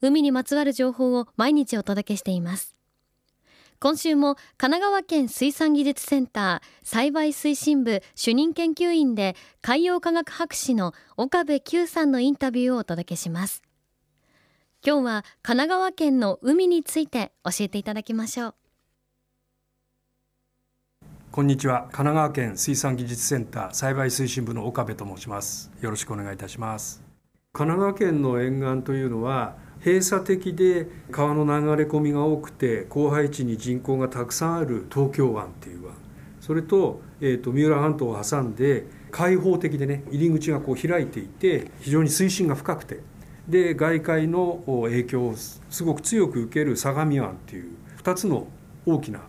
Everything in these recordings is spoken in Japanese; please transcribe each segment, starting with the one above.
海にまつわる情報を毎日お届けしています。今週も神奈川県水産技術センター栽培推進部主任研究員で海洋科学博士の岡部久さんのインタビューをお届けします。今日は神奈川県の海について教えていただきましょう。こんにちは。神奈川県水産技術センター栽培推進部の岡部と申します。よろしくお願いいたします。神奈川県の沿岸というのは閉鎖的で川の流れ込みが多くて広範囲地に人口がたくさんある東京湾っていう湾。それと,、えーと、三浦半島を挟んで開放的でね入り口がこう開いていて非常に水深が深くて。で外界の影響をすごく強く受ける相模湾っていう2つの大きな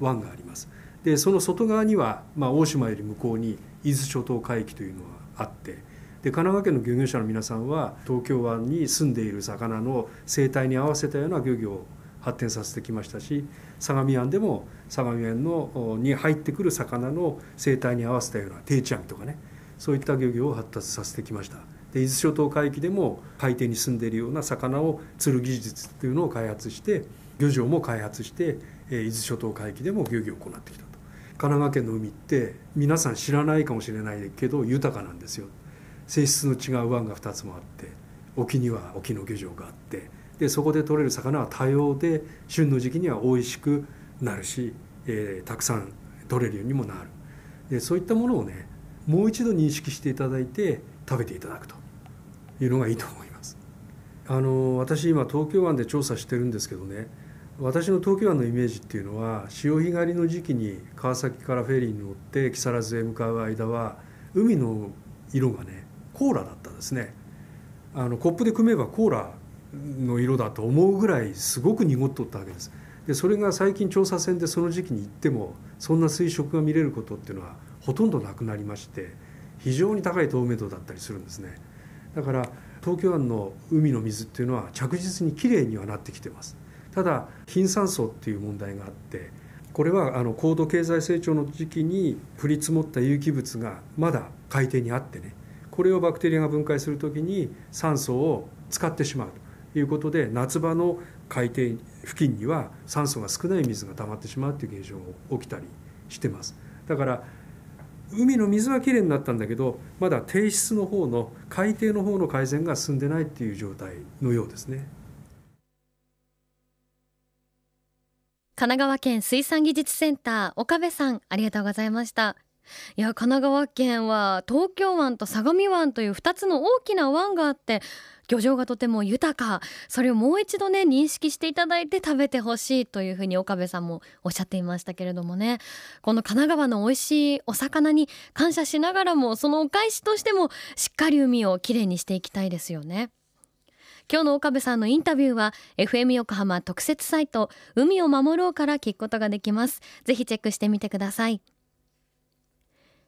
湾があります。でその外側には、まあ、大島より向こうに伊豆諸島海域というのがあってで神奈川県の漁業者の皆さんは東京湾に住んでいる魚の生態に合わせたような漁業を発展させてきましたし相模湾でも相模湾のに入ってくる魚の生態に合わせたような定置網とかねそういった漁業を発達させてきました。で伊豆諸島海域でも海底に住んでいるような魚を釣る技術というのを開発して漁場も開発して伊豆諸島海域でも漁業を行ってきたと。神奈川県の海って皆さん知らないかもしれないけど豊かなんですよ。性質の違う湾が2つもあって沖には沖の漁場があってでそこで取れる魚は多様で旬の時期には美味しくなるし、えー、たくさん取れるようにもなる。でそういったものをねもう一度認識していただいて食べていただくというのがいいと思います。あの私今東京湾で調査してるんですけどね私の東京湾のイメージっていうのは潮干狩りの時期に川崎からフェリーに乗って木更津へ向かう間は海の色がねコーラだったんですね。あのコップで汲めばコーラの色だと思うぐらいすごく濁っとったわけです。でそれが最近調査船でその時期に行ってもそんな水色が見れることっていうのはほとんどなくなりまして非常に高い透明度だったりするんですね。だから東京湾の海の水っていうのは着実にきれいにはなってきてます。ただ貧酸素っていう問題があってこれはあの高度経済成長の時期に降り積もった有機物がまだ海底にあってねこれをバクテリアが分解する時に酸素を使ってしまうということで夏場の海底付近には酸素が少ない水が溜まってしまうという現象が起きたりしてます。だから海の水はきれいになったんだけどまだ低質の方の海底の方の改善が進んでないっていう状態のようですね。神奈川県水産技術センター岡部さんありがとうございました。いや神奈川県は東京湾と相模湾という2つの大きな湾があって漁場がとても豊か。それをもう一度ね認識していただいて食べてほしいというふうに岡部さんもおっしゃっていましたけれどもね。この神奈川の美味しいお魚に感謝しながらもそのお返しとしてもしっかり海をきれいにしていきたいですよね。今日の岡部さんのインタビューは FM 横浜特設サイト海を守ろうから聞くことができます。ぜひチェックしてみてください。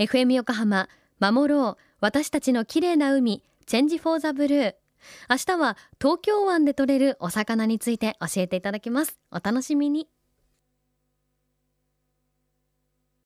FM 横浜守ろう私たちの綺麗な海チェンジフォーザブルー。明日は東京湾で獲れるお魚について教えていただきます。お楽しみに。